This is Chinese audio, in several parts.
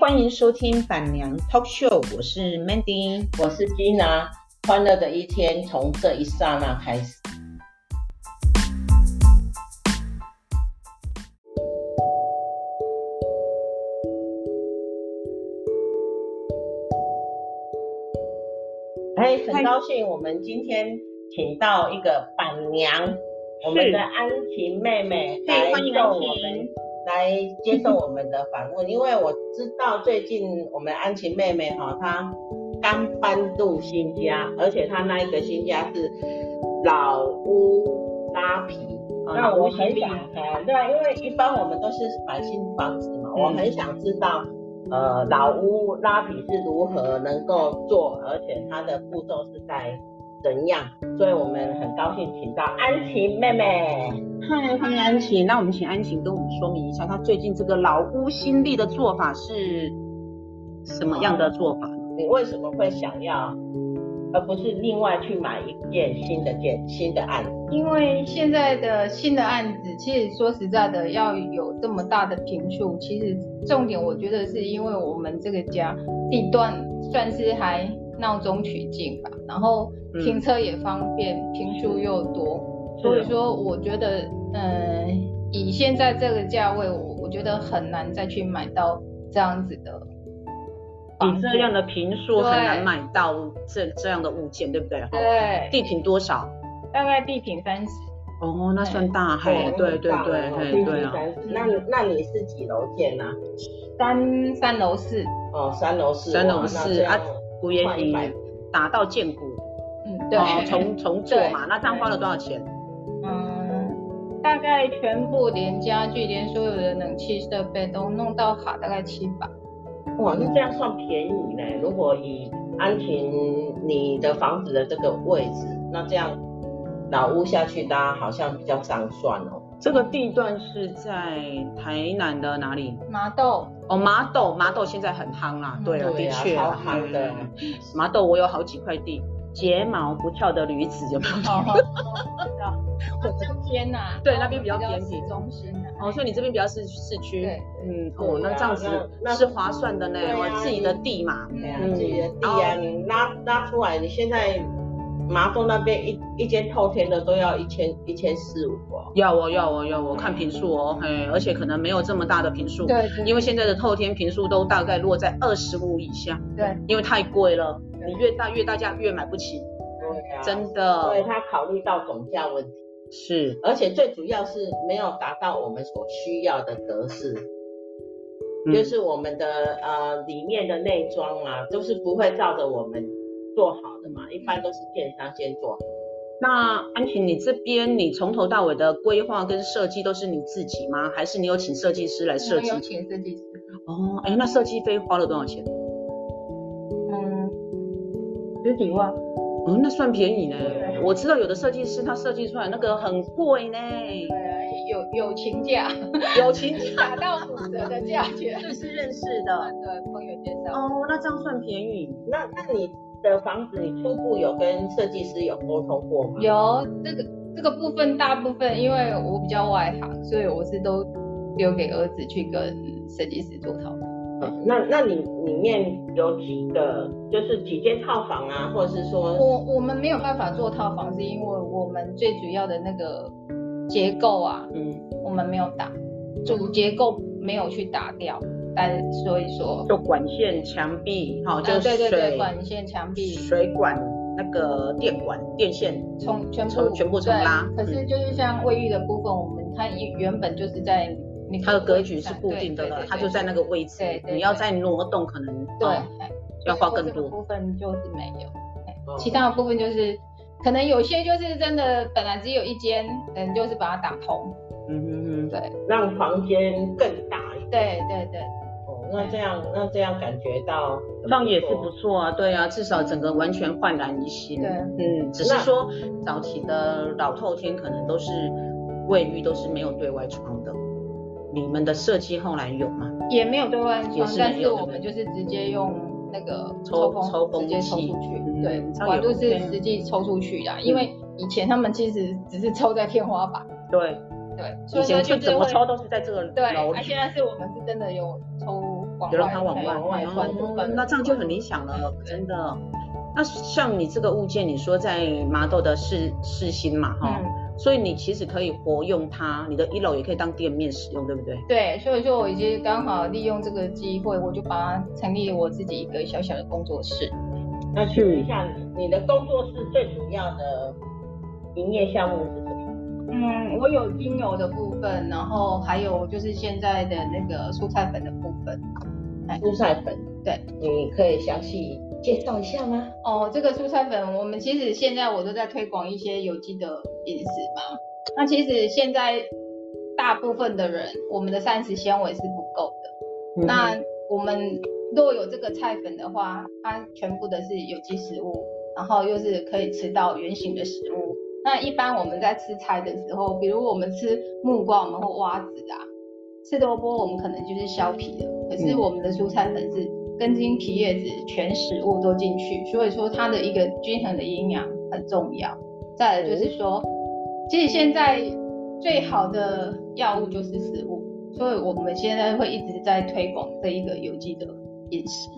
欢迎收听板娘 Talk Show，我是 Mandy，我是 Gina，欢乐的一天从这一刹那开始。哎，很高兴我们今天请到一个板娘，我们的安晴妹妹来受我们。来接受我们的访问，因为我知道最近我们安琪妹妹哈，她刚搬入新家，而且她那一个新家是老屋拉皮。哦、那我很想，对啊，因为一般我们都是买新房子嘛，嗯、我很想知道，呃，老屋拉皮是如何能够做，而且它的步骤是在怎样，所以我们很高兴请到安琪妹妹。嗨，欢迎安琪。那我们请安琪跟我们说明一下，她最近这个老屋新力的做法是什么样的做法？你为什么会想要，而不是另外去买一件新的件新的案子？因为现在的新的案子，其实说实在的，要有这么大的平数，其实重点我觉得是因为我们这个家地段算是还闹中取静吧，然后。停车也方便，坪数又多，所以说我觉得，嗯，以现在这个价位，我我觉得很难再去买到这样子的，你这样的坪数很难买到这这样的物件，对不对？对。地坪多少？大概地坪三十。哦，那算大，嘿，对对对对对啊。那那你是几楼建呢？三三楼四。哦，三楼四。三楼四啊，古也已达到建古。对，重重做嘛，那这样花了多少钱？嗯，大概全部连家具、连所有的冷气设备都弄到好，大概七百。哇，那这样算便宜呢？如果以安平你的房子的这个位置，那这样老屋下去搭好像比较上算哦。这个地段是在台南的哪里？麻豆。哦，麻豆，麻豆现在很夯啦。对啊，的确，超夯的。麻豆我有好几块地。睫毛不翘的女子有没有？我这边呐，对，那边比较偏僻中心。哦，所以你这边比较是市区。嗯，哦，那这样子那是划算的呢，我自己的地嘛，自己的地啊，你拉拉出来，你现在麻豆那边一一间透天的都要一千一千四五哦。要哦，要哦，要哦，看平数哦，嘿，而且可能没有这么大的平数。对。因为现在的透天平数都大概落在二十五以下。对。因为太贵了。你越大越大家越买不起，对啊，真的。所以他考虑到总价问题，是，而且最主要是没有达到我们所需要的格式，嗯、就是我们的呃里面的内装啊，都是不会照着我们做好的嘛，一般都是电商先做好。那安婷，你这边你从头到尾的规划跟设计都是你自己吗？还是你有请设计师来设计？有请设计师。哦，哎，那设计费花了多少钱？嗯十几万，哦，那算便宜呢。我知道有的设计师他设计出来那个很贵呢。对啊，有友情价，友情价打到五折的价钱。这是认识的，对，朋友介绍。哦，那这样算便宜。那那你的房子，你初步有跟设计师有沟通过吗？有，这个这个部分大部分，因为我比较外行，所以我是都留给儿子去跟设计师做讨论。嗯、那那你里面有几个，就是几间套房啊，或者是说，我我们没有办法做套房，是因为我们最主要的那个结构啊，嗯，我们没有打，主结构没有去打掉，但所以说，就管线、墙壁，好，就水、啊、对对对，管线、墙壁、水管、那个电管、电线，从全部全部重拉。可是就是像卫浴的部分，我们它原本就是在。它的格局是固定的了，它就在那个位置。你要再挪动，可能对要花更多。部分就是没有，其他的部分就是可能有些就是真的本来只有一间，嗯，就是把它打通。嗯嗯嗯，对，让房间更大一点。对对对。哦，那这样那这样感觉到这样也是不错啊，对啊，至少整个完全焕然一新。对，嗯，只是说早期的老透天可能都是卫浴都是没有对外窗的。你们的设计后来有吗？也没有对外窗，但是我们就是直接用那个抽风，抽风直接抽出去。对，管路是实际抽出去的，因为以前他们其实只是抽在天花板。对对，以前就怎么抽都是在这个楼。对，那现在是我们是真的有抽就让它往外往外传。那这样就很理想了，真的。那像你这个物件，你说在麻豆的市市心嘛，哈、嗯，所以你其实可以活用它，你的一楼也可以当店面使用，对不对？对，所以说我已经刚好利用这个机会，我就把它成立我自己一个小小的工作室。那请问一下，你的工作室最主要的营业项目是什么？嗯，我有精油的部分，然后还有就是现在的那个蔬菜粉的部分。蔬菜粉，对，你可以详细。介绍一下吗？哦，这个蔬菜粉，我们其实现在我都在推广一些有机的饮食嘛。那其实现在大部分的人，我们的膳食纤维是不够的。嗯、那我们若有这个菜粉的话，它全部的是有机食物，然后又是可以吃到原形的食物。那一般我们在吃菜的时候，比如我们吃木瓜，我们会挖籽啊；吃萝卜，我们可能就是削皮的。可是我们的蔬菜粉是。根茎皮叶子全食物都进去，所以说它的一个均衡的营养很重要。再来就是说，其实现在最好的药物就是食物，所以我们现在会一直在推广这一个有机的饮食。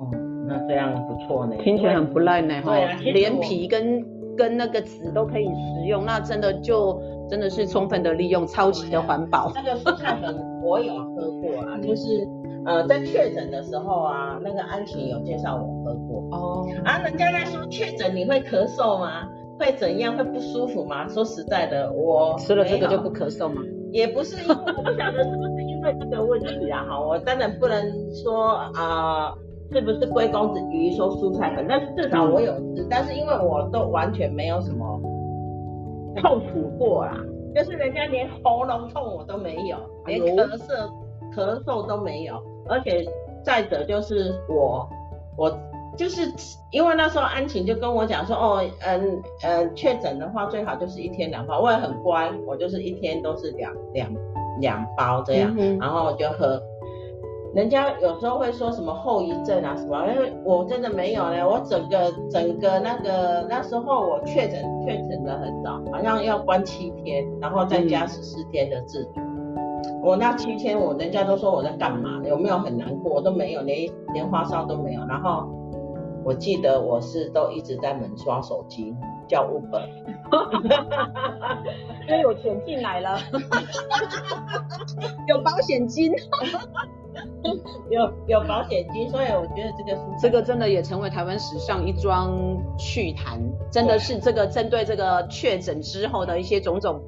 哦，那这样不错呢，听起来很不赖呢哈。连皮跟跟那个籽都可以食用，那真的就真的是充分的利用，超级的环保。那个蔬菜粉我有喝过啊，就是。呃，在确诊的时候啊，那个安琪有介绍我喝过哦。啊，人家在说确诊你会咳嗽吗？会怎样？会不舒服吗？说实在的，我吃了这个就不咳嗽吗？也不是因为，我不晓得是不是因为这个问题啊。哈，我当然不能说啊、呃，是不是归功于说蔬菜粉，但是至少我有吃，但是因为我都完全没有什么痛苦过啦，就是人家连喉咙痛我都没有，连咳嗽咳嗽都没有。而且再者就是我，我就是因为那时候安晴就跟我讲说，哦，嗯嗯，确诊的话最好就是一天两包，我也很乖，我就是一天都是两两两包这样，嗯、然后我就喝。人家有时候会说什么后遗症啊什么，因为我真的没有呢，我整个整个那个那时候我确诊确诊的很早，好像要关七天，然后再加十四天的自主。我那七天，我人家都说我在干嘛，有没有很难过？我都没有，连连发烧都没有。然后我记得我是都一直在门刷手机叫 Uber，因为有钱进来了，有保险金，有有保险金，所以我觉得这个这个真的。也成为台湾史上一桩趣谈，真的是这个针对这个确诊之后的一些种种。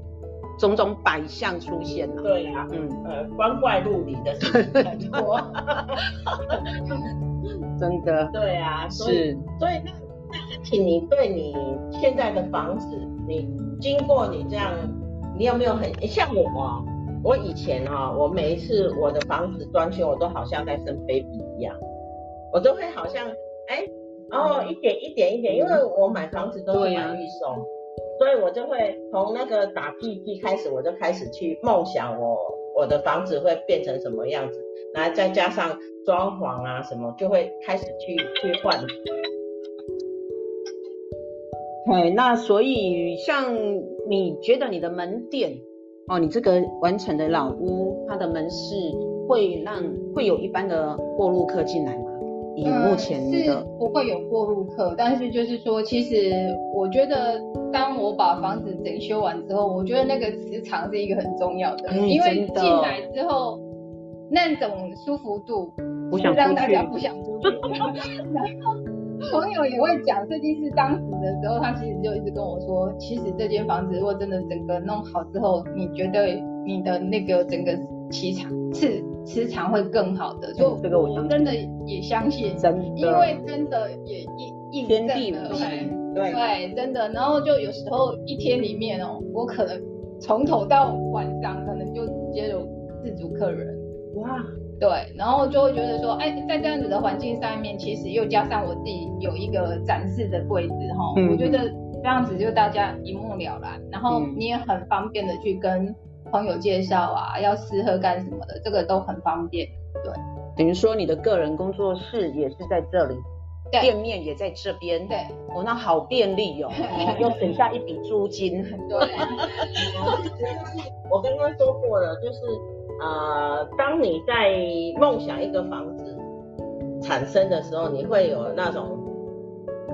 种种百象出现了，对啊，嗯，呃，光怪陆离的事情很多，真的，对啊，所以是，所以那那请你对你现在的房子，你经过你这样，你有没有很像我？我以前啊，我每一次我的房子装修，我都好像在生 baby 一样，我都会好像哎，然后一点一点一点，因为我买房子都是买预售。所以我就会从那个打屁屁开始，我就开始去梦想我我的房子会变成什么样子，然后再加上装潢啊什么，就会开始去去换。对，那所以像你觉得你的门店哦，你这个完成的老屋，它的门市会让会有一般的过路客进来吗？以目前的、嗯、是不会有过路客，但是就是说，其实我觉得，当我把房子整修完之后，我觉得那个磁场是一个很重要的，嗯、因为进来之后那种舒服度，不想让大家不想出去。然后朋友也会讲，设计师当时的时候，他其实就一直跟我说，其实这间房子如果真的整个弄好之后，你觉得你的那个整个气场是。磁场会更好的，就这个我真的也相信，真的，因为真的也印印证了，对对，真的。然后就有时候一天里面哦，我可能从头到晚上可能就直接有四组客人，哇，对，然后就会觉得说，哎，在这样子的环境上面，其实又加上我自己有一个展示的柜子哈，嗯、我觉得这样子就大家一目了然，然后你也很方便的去跟。朋友介绍啊，要试喝干什么的，这个都很方便。对，等于说你的个人工作室也是在这里，店面也在这边。对，哦，那好便利哦，又省下一笔租金。对，我刚刚说过了，就是呃，当你在梦想一个房子产生的时候，你会有那种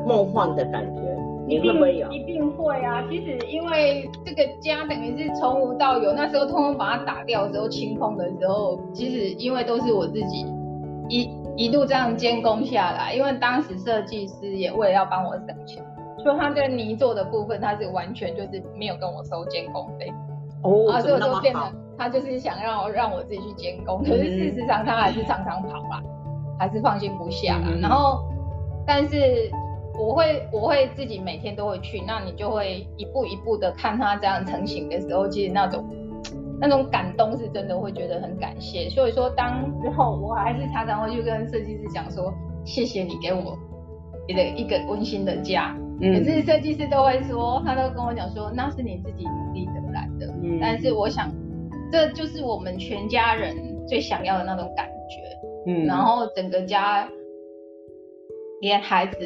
梦幻的感觉，你会不会有？一定会啊！其实因为这个家等于是从无到有，那时候通通把它打掉的时候，清空的时候，其实因为都是我自己一一路这样监工下来，因为当时设计师也为了要帮我省钱，所以他这个泥做的部分，他是完全就是没有跟我收监工费。哦，啊，所以我就变得他就是想让让我自己去监工，可是事实上他还是常常跑啦，还是放心不下啦。然后，但是我会我会自己每天都会去，那你就会一步一步的看他这样成型的时候，其实那种那种感动是真的会觉得很感谢。所以说，当之后我还是常常会去跟设计师讲说，谢谢你给我你的一个温馨的家。可是设计师都会说，他都跟我讲说，那是你自己努力得来的。嗯，但是我想，这就是我们全家人最想要的那种感觉。嗯，然后整个家，连孩子、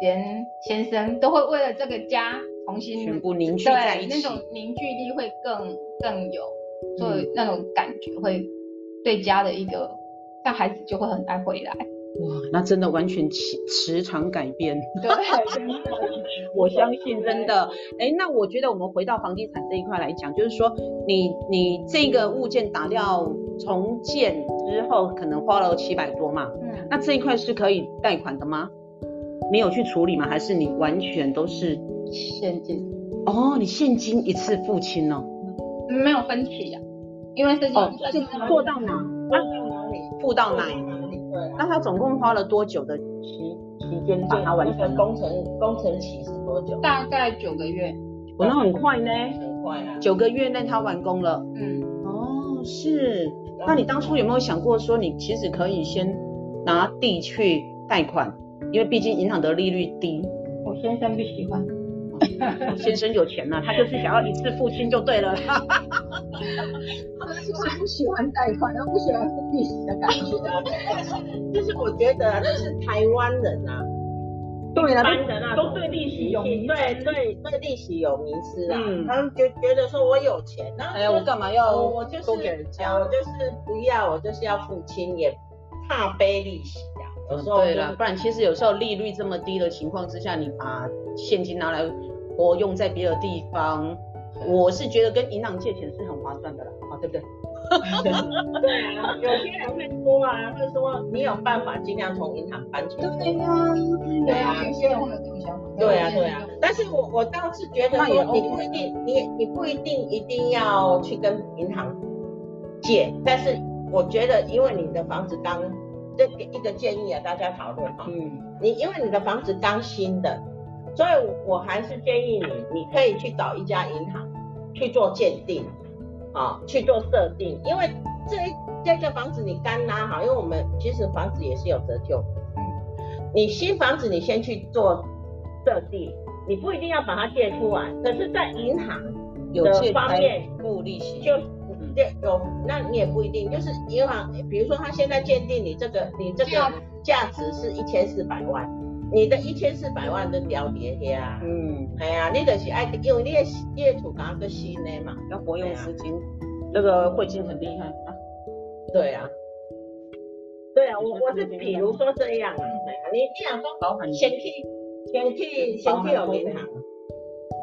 连先生都会为了这个家重新全部凝聚在一起，那种凝聚力会更更有，所以那种感觉会对家的一个，像孩子就会很爱回来。哇，那真的完全磁磁场改变。对，真的，我相信真的。哎，那我觉得我们回到房地产这一块来讲，就是说你你这个物件打掉重建之后，可能花了七百多嘛。嗯。那这一块是可以贷款的吗？没有去处理吗？还是你完全都是现金？哦，你现金一次付清哦。没有分期呀，因为是哦，是做到哪？付到哪里？付到哪里？那他总共花了多久的期期间把它完成？工程工程期是多久？大概九个月。我，那很快呢。很快啊。九个月内他完工了。嗯。哦，是。那你当初有没有想过说，你其实可以先拿地去贷款？因为毕竟银行的利率低。我先生不喜欢。先生有钱呐，他就是想要一次付清就对了。他 就是不喜欢贷款，他不喜欢付利息的感觉。但是我觉得，就是台湾人啊，对啊，都对利息有对对对利息有迷失啊。他们就觉得说我有钱，哎呀，我干嘛要我就是我就是不要，我就是要付清，也怕背利息啊。有时候对了，不然其实有时候利率这么低的情况之下，你把现金拿来活用在别的地方。我是觉得跟银行借钱是很划算的啦，啊，对不对？对啊，有些人会说啊，会说你有办法尽量从银行搬出来。对呀，对啊，有些人会有这种想法。对啊，对啊。但是我我倒是觉得说，你不一定，你你不一定一定要去跟银行借，但是我觉得，因为你的房子刚，这个一个建议啊，大家讨论哈。嗯。你因为你的房子刚新的，所以我还是建议你，你可以去找一家银行。去做鉴定，啊，去做设定，因为这这个房子你刚拉好，因为我们其实房子也是有折旧，嗯，你新房子你先去做设定，你不一定要把它借出来，可是，在银行的方面付利息，就有，那你也不一定，就是银行，比如说他现在鉴定你这个，你这个价值是一千四百万。你的一千四百万的掉跌呀，嗯，哎呀，你就是爱，因为你的你的土刚个新的嘛，要活用资金，那个汇金很厉害啊。对啊，对啊，我我是比如说这样啊，你你想说，先去先去先去有银行，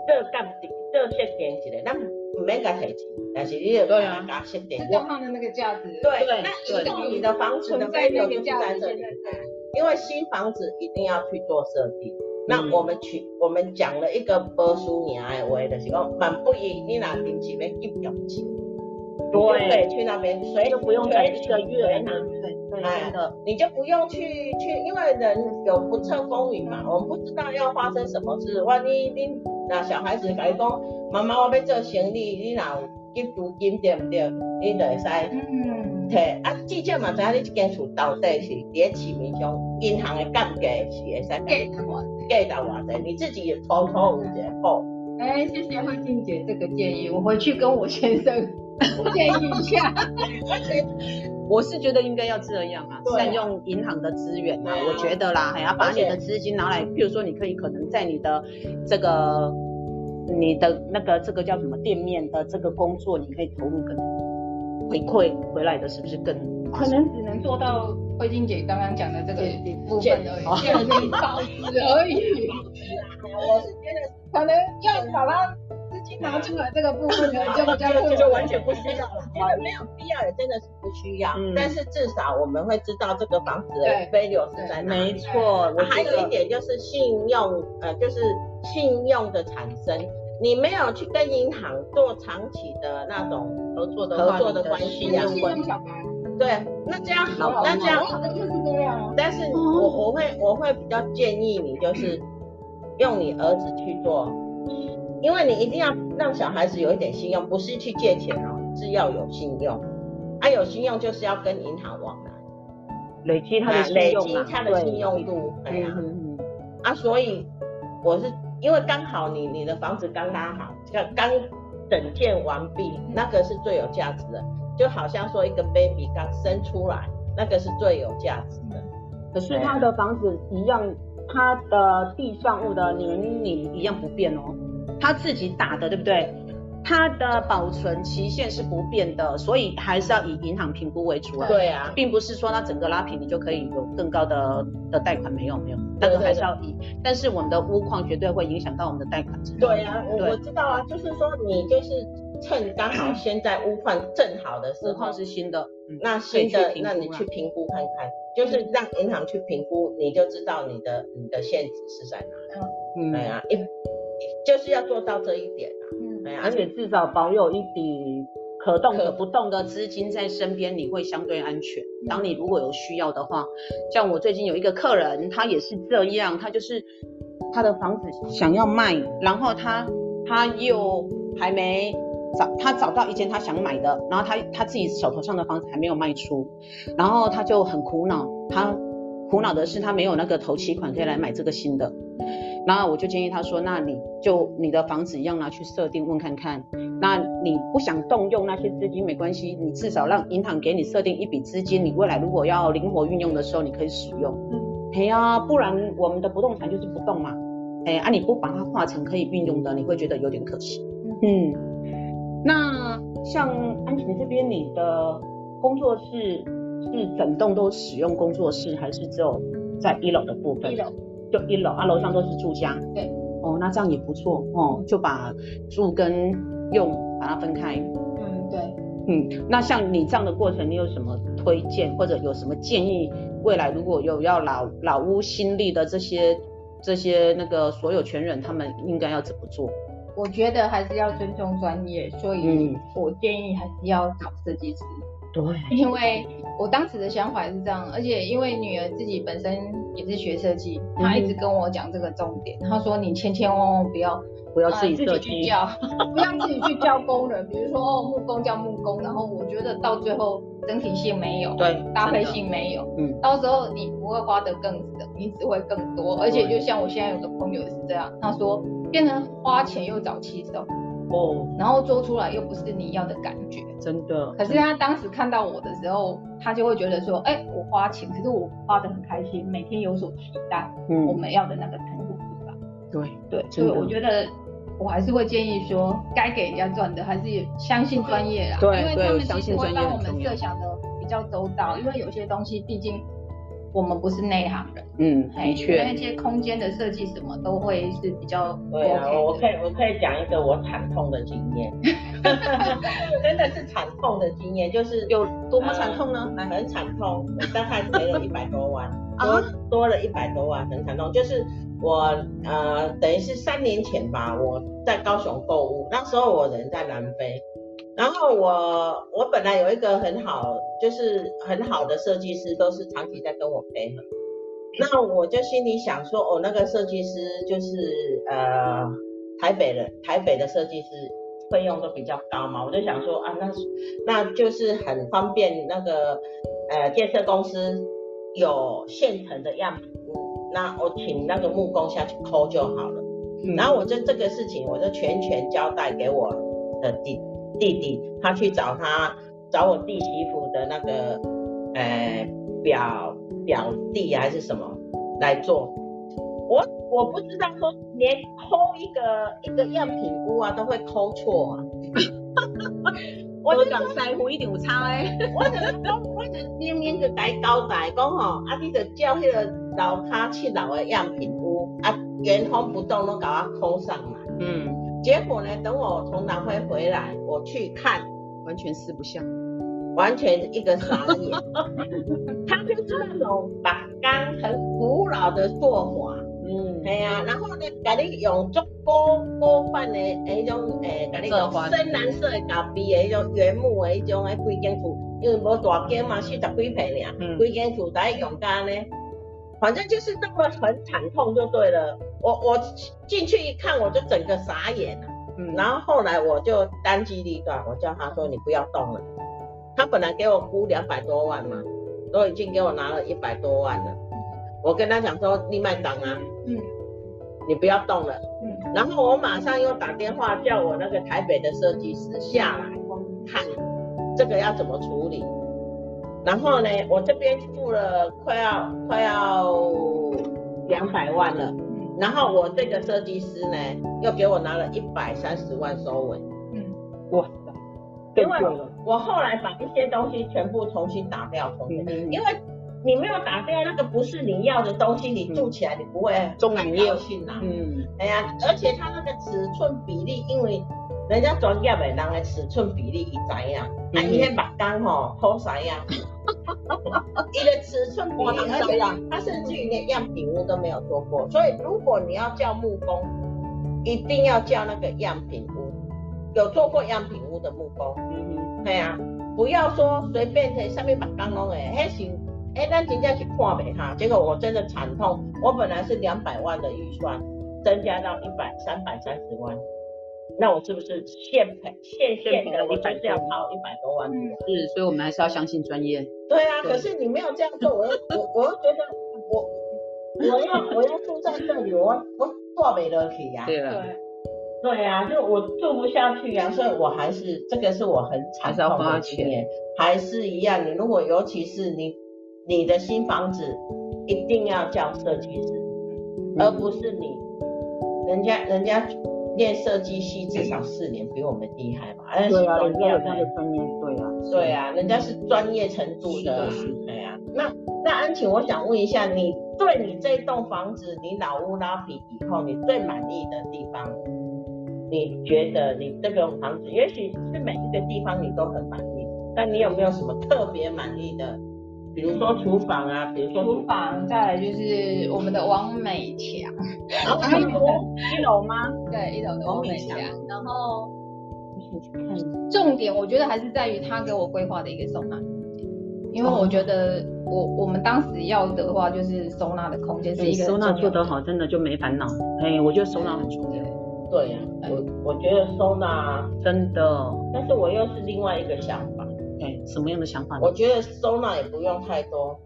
这个干这个设定一个，咱唔免甲提钱，但是你要对啊，加设定，就看的那个价值，对，那移动你的房子的费用就在这里。因为新房子一定要去做设定，嗯、那我们去我们讲了一个波叔年的话，就是讲满不宜你拿定期要一表钱，对，对，去那边，所以就不用再一个月拿，对，真的，你就不用去去，因为人有不测风云嘛，我们不知道要发生什么事，万一你那小孩子来讲，妈妈我要做生意，你哪有给租金对不对？你就会使。嗯对，啊，至少嘛知影你这间厝到底是伫咧市面上银行的价格是会使计到偌价到偌济，你自己也偷偷有一个谱。哎，谢谢慧静姐这个建议，我回去跟我先生 建议一下。我是觉得应该要这样啊，善用银行的资源啊，我觉得啦，还要把你的资金拿来，譬如说你可以可能在你的这个你的那个这个叫什么店面的这个工作，你可以投入更多。回馈回来的是不是更？可能只能做到慧晶姐刚刚讲的这个部分而已，建立保值而已。我是觉得可能要把它资金拿出来这个部分呢，就比较就就完全不需要了。觉得没有必要，也真的是不需要。但是至少我们会知道这个房子的 value 是在哪。没错，还有一点就是信用，呃，就是信用的产生。你没有去跟银行做长期的那种合作的合作的关系啊。对，那这样好，那这样就是这样。但是我我会我会比较建议你，就是用你儿子去做，因为你一定要让小孩子有一点信用，不是去借钱哦，是要有信用。啊，有信用就是要跟银行往来，累积他的累积他的信用度。对呀，啊，所以我是因为刚好你你的房子刚刚好，刚刚整建完毕，那个是最有价值的。就好像说一个 baby 刚生出来，那个是最有价值的。可是他的房子一样，他的地上物的年龄一样不变哦，他自己打的，对不对？它的保存期限是不变的，所以还是要以银行评估为主啊。对啊，并不是说那整个拉平你就可以有更高的的贷款，没有没有，那个还是要以。但是我们的屋况绝对会影响到我们的贷款。对啊，我我知道啊，就是说你就是趁刚好现在屋况正好的时候，屋况是新的，那新的那你去评估看看，就是让银行去评估，你就知道你的你的限值是在哪里。嗯，对啊，一就是要做到这一点啊。而且至少保有一笔可动可不动的资金在身边，你会相对安全。当你如果有需要的话，像我最近有一个客人，他也是这样，他就是他的房子想要卖，然后他他又还没找，他找到一间他想买的，然后他他自己手头上的房子还没有卖出，然后他就很苦恼，他苦恼的是他没有那个头期款可以来买这个新的。然后我就建议他说，那你就你的房子一样拿去设定问看看。那你不想动用那些资金没关系，你至少让银行给你设定一笔资金，你未来如果要灵活运用的时候，你可以使用。嗯，哎呀，不然我们的不动产就是不动嘛。哎，啊你不把它化成可以运用的，你会觉得有点可惜。嗯，那像安晴这边，你的工作室是整栋都使用工作室，还是只有在一楼的部分？一楼。就一楼啊，楼上都是住家。对，哦，那这样也不错哦，就把住跟用把它分开。嗯，对，嗯，那像你这样的过程，你有什么推荐或者有什么建议？未来如果有要老老屋新立的这些这些那个所有权人，他们应该要怎么做？我觉得还是要尊重专业，所以我建议还是要找设计师。对，因为我当时的想法是这样，而且因为女儿自己本身也是学设计，她一直跟我讲这个重点。她说你千千万万不要不要自己设计，不要自己去叫工人，比如说哦木工叫木工，然后我觉得到最后整体性没有，对，搭配性没有，嗯，到时候你不会花得更省，你只会更多。而且就像我现在有个朋友也是这样，他说变成花钱又找气受。哦，然后做出来又不是你要的感觉，真的。可是他当时看到我的时候，他就会觉得说，哎，我花钱，可是我花的很开心，每天有所期待，嗯，我们要的那个成果是吧。对对，所以我觉得我还是会建议说，该给人家赚的还是相信专业啦，对，因为他们其实会帮我们设想的比较周到，因为有些东西毕竟。我们不是内行人，嗯，的确，那些空间的设计什么都会是比较 OK。对啊，我可以我可以讲一个我惨痛的经验，真的是惨痛的经验，就是有多么惨痛呢？很惨痛，我大概赔了一百多万，多多了一百多万，很惨痛。就是我呃，等于是三年前吧，我在高雄购物，那时候我人在南非。然后我我本来有一个很好，就是很好的设计师，都是长期在跟我配合。那我就心里想说，哦，那个设计师就是呃台北的台北的设计师，费用都比较高嘛。我就想说啊，那那就是很方便，那个呃建设公司有现成的样品屋，那我请那个木工下去抠就好了。嗯、然后我就这个事情，我就全权交代给我的弟。弟弟他去找他找我弟媳妇的那个呃表表弟还是什么来做，我我不知道说连抠一个一个样品屋啊都会抠错啊，我就讲师傅一定有差诶。我就我就明明就甲伊交代讲吼，啊，你就叫迄个楼骹七楼的样品屋，啊，原封不动都甲我扣上来。嗯。结果呢，等我从南非回来，我去看，完全四不像，完全一个傻眼。他就是那种把钢很古老的做法。嗯，系啊，然后呢，甲你用足高高版的迄种诶，甲你用深蓝色的咖啡的迄种原木的迄种诶规间厝，因为无大间嘛，四十几平尔，规间厝在用干呢，反正就是那么很惨痛就对了。我我进去一看，我就整个傻眼了。嗯，然后后来我就当机立断，我叫他说你不要动了。他本来给我估两百多万嘛，都已经给我拿了一百多万了。我跟他讲说，你卖档啊，嗯，你不要动了，嗯，然后我马上又打电话叫我那个台北的设计师下来看这个要怎么处理，然后呢，我这边付了快要快要两百万了，然后我这个设计师呢又给我拿了一百三十万收尾，嗯，哇塞，因为我后来把一些东西全部重新打掉，重新，因为。你没有打掉那个不是你要的东西，你住起来你不会中感高兴呐。嗯，哎呀，而且它那个尺寸比例，因为人家专业的人的尺寸比例一怎样，啊，伊迄目钢吼偷啥样，你的尺寸比例而且他甚至于连样品屋都没有做过，所以如果你要叫木工，一定要叫那个样品屋，有做过样品屋的木工。嗯嗯，对呀，不要说随便在上面把钢弄诶，还行。哎，那人家去看没哈，结果我真的惨痛。我本来是两百万的预算，增加到一百三百三十万，那我是不是现赔现现的？我就是要掏一百多万。嗯，是，所以我们还是要相信专业。对啊，对可是你没有这样做，我又我我又觉得我我要我要住在这里，我我做没得起呀。对啊。对啊，就我住不下去呀，所以我还是这个是我很惨痛的经验，还是一样。你如果尤其是你。你的新房子一定要叫设计师，嗯、而不是你，人家人家练设计系至少四年，比我们厉害嘛。对啊，人家有他的专业，对啊，对啊，人家是专业程度的，对啊。那那安晴，我想问一下，你对你这栋房子，你老屋拉皮以后，你最满意的地方？你觉得你这个房子，也许是每一个地方你都很满意，但你有没有什么特别满意的？比如说厨房啊，比如说厨房，再来就是我们的王美强，然后一楼一楼吗？对，一楼的王美强。然后重点我觉得还是在于他给我规划的一个收纳空间，因为我觉得我我们当时要的话就是收纳的空间是一个收纳做得好，真的就没烦恼。哎，我觉得收纳很重要。对呀，我我觉得收纳真的，但是我又是另外一个想法。哎，什么样的想法呢？我觉得收纳也不用太多，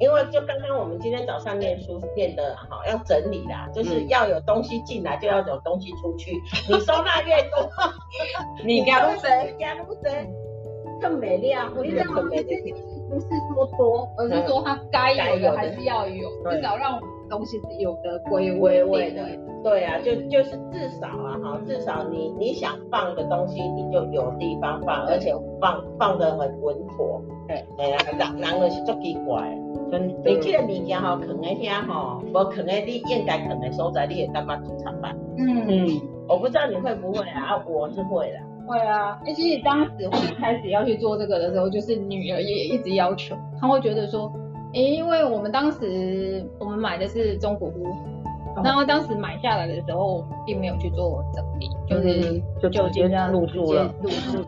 因为就刚刚我们今天早上念书念的好，要整理啦，就是要有东西进来，就要有东西出去。你收纳越多，你家不谁家不谁更美丽啊！我觉得很美丽，不是说多，而是说它该有的还是要有，至少让东西是有的归位的。对啊，就就是至少啊哈，至少你你想放的东西，你就有地方放，而且放放的很稳妥。对，哎呀，人人都是足奇怪。你这个物件吼，藏在遐吼，无藏在你应该藏的所在，你会感觉很惨吧？嗯嗯，我不知道你会不会啊，我是会的。会啊，其实当时我们开始要去做这个的时候，就是女儿也一直要求，她会觉得说，哎，因为我们当时我们买的是中古屋。然后当时买下来的时候，并没有去做整理，就是就就直接这样入住了。入住。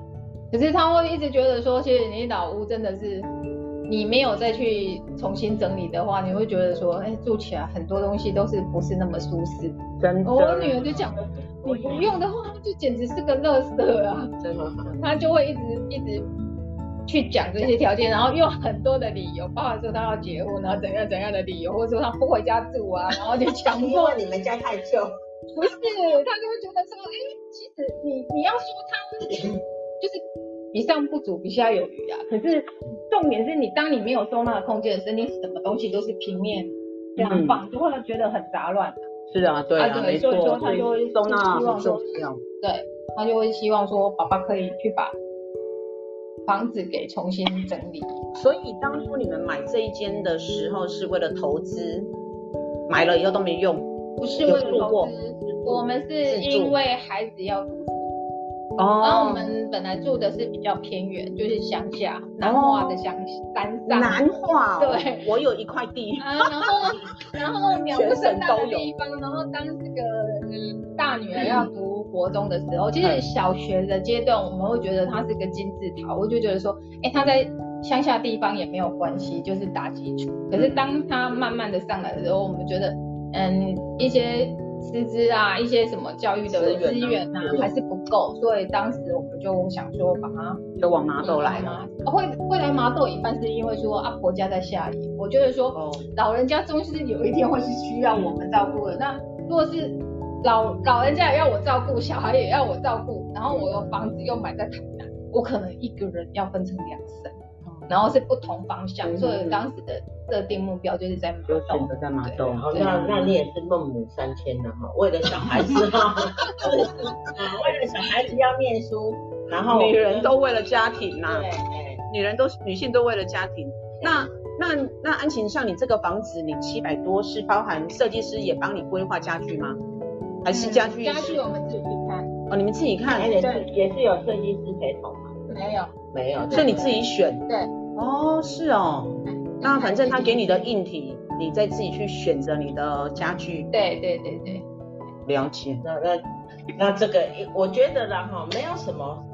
可是他会一直觉得说，其实你老屋真的是，你没有再去重新整理的话，你会觉得说，哎，住起来很多东西都是不是那么舒适。真的。我女儿就讲，你不用的话，就简直是个垃圾啊！真的。他就会一直一直。去讲这些条件，然后用很多的理由，包括说他要结婚，然后怎样怎样的理由，或者说他不回家住啊，然后就强迫你们家太旧。不是，他就会觉得说，哎，其实你你要说他就是比上不足，比下有余啊。可是重点是你当你没有收纳的空间的时候，你什么东西都是平面这样放，就会觉得很杂乱。是啊，对啊，没错。所以说他就会收纳希望说，对，他就会希望说，爸爸可以去把。房子给重新整理。所以当初你们买这一间的时候是为了投资，买了以后都没用，不是为了投资，我们是因为孩子要读书。哦。然后我们本来住的是比较偏远，就是乡下南化的乡山上。南化。对。我有一块地。啊，然后然后鸟不生蛋的地方，然后当这个大女儿要读国中的时候，其实小学的阶段我们会觉得她是个金字塔，我就觉得说，哎，她在。乡下地方也没有关系，就是打基础。可是当她慢慢的上来的时候，我们觉得，嗯，一些师资啊，一些什么教育的资源啊，还是不够。所以当时我们就想说，把她就往麻豆来嘛。会会来麻豆一半是因为说阿婆家在下里，我觉得说老人家终是有一天会是需要我们照顾的。那如果是老老人家也要我照顾，小孩也要我照顾，然后我的房子又买在台南，我可能一个人要分成两省。然后是不同方向，嗯、所以当时的设定目标就是在麻豆。就选择在麻豆。那那你也是孟母三迁的哈，为了小孩子哈，为了小孩子要念书，然后女人都为了家庭呐、女人都女性都为了家庭。那那那安晴，像你这个房子，你七百多是包含设计师也帮你规划家具吗？还是家具、嗯？家具我们自己看。哦，你们自己看，也是也是有设计师陪同吗？没有。没有，所以你自己选。对，哦，是哦。那反正他给你的硬体，你再自己去选择你的家具。对对对对。了解。那那那这个，我觉得啦哈，没有什么，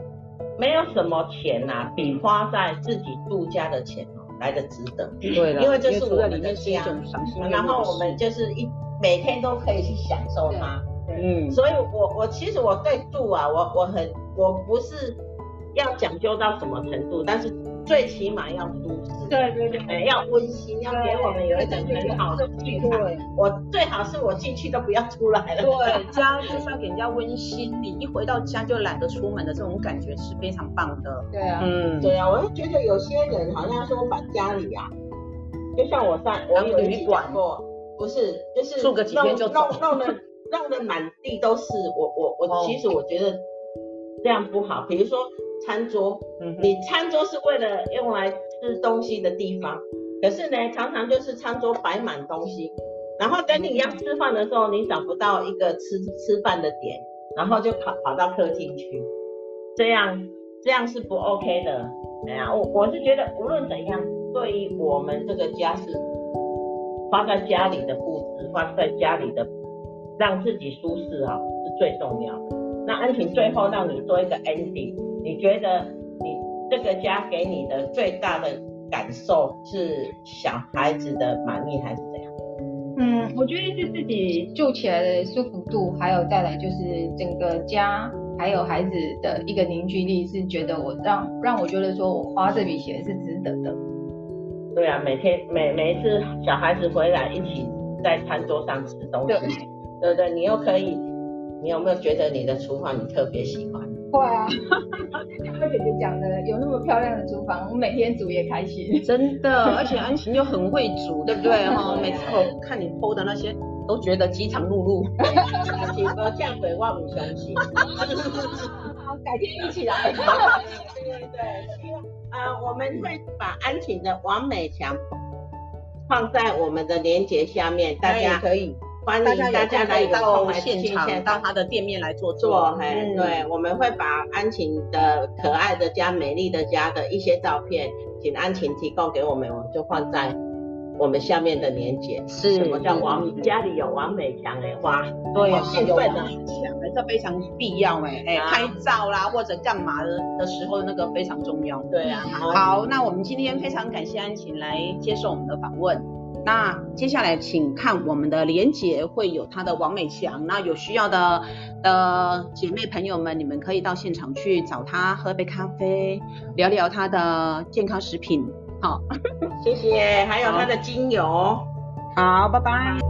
没有什么钱呐，比花在自己住家的钱哦来的值得。对了，因为这是我们的家，然后我们就是一每天都可以去享受它。嗯。所以我我其实我对住啊，我我很我不是。要讲究到什么程度？但是最起码要舒适，对对对，要温馨，要给我们有一种很好的气场。我最好是我进去都不要出来了。对，家就是要给人家温馨，你一回到家就懒得出门的这种感觉是非常棒的。对啊，嗯，对啊，我就觉得有些人好像说把家里啊，就像我上我有旅馆过，不是，就是住个几天就弄弄的弄得满地都是。我我我其实我觉得这样不好，比如说。餐桌，你餐桌是为了用来吃东西的地方，可是呢，常常就是餐桌摆满东西，然后等你要吃饭的时候，你找不到一个吃吃饭的点，然后就跑跑到客厅去，这样这样是不 OK 的。哎呀，我我是觉得无论怎样，对于我们这个家是花在家里的布置，花在家里的让自己舒适啊，是最重要的。那安婷最后让你做一个 ending。你觉得你这个家给你的最大的感受是小孩子的满意还是怎样？嗯，我觉得是自己住起来的舒服度，还有再来就是整个家还有孩子的一个凝聚力，是觉得我让让我觉得说我花这笔钱是值得的。对啊，每天每每一次小孩子回来一起在餐桌上吃东西，对不对，你又可以，你有没有觉得你的厨房你特别喜欢？会啊，像慧姐姐讲的，有那么漂亮的厨房，我每天煮也开心。真的，而且安晴又很会煮，对不对 哈？每次我看你 PO 的那些，都觉得饥肠辘辘。几个降鬼万五雄心。好，改天一起来。对对对，呃，我们会把安晴的完美墙放在我们的链接下面，大家可以。欢迎大家来到现场，到他的店面来坐坐。嘿，对，我们会把安晴的可爱的家、美丽的家的一些照片，请安晴提供给我们，我们就放在我们下面的链接。是，什么叫完家里有王美强的话，对，有完美墙，这非常必要哎哎，拍照啦或者干嘛的的时候，那个非常重要。对啊，好，那我们今天非常感谢安晴来接受我们的访问。那接下来请看我们的连结，会有他的王美强。那有需要的呃姐妹朋友们，你们可以到现场去找他喝杯咖啡，聊聊他的健康食品。好，谢谢，还有他的精油。好，拜拜。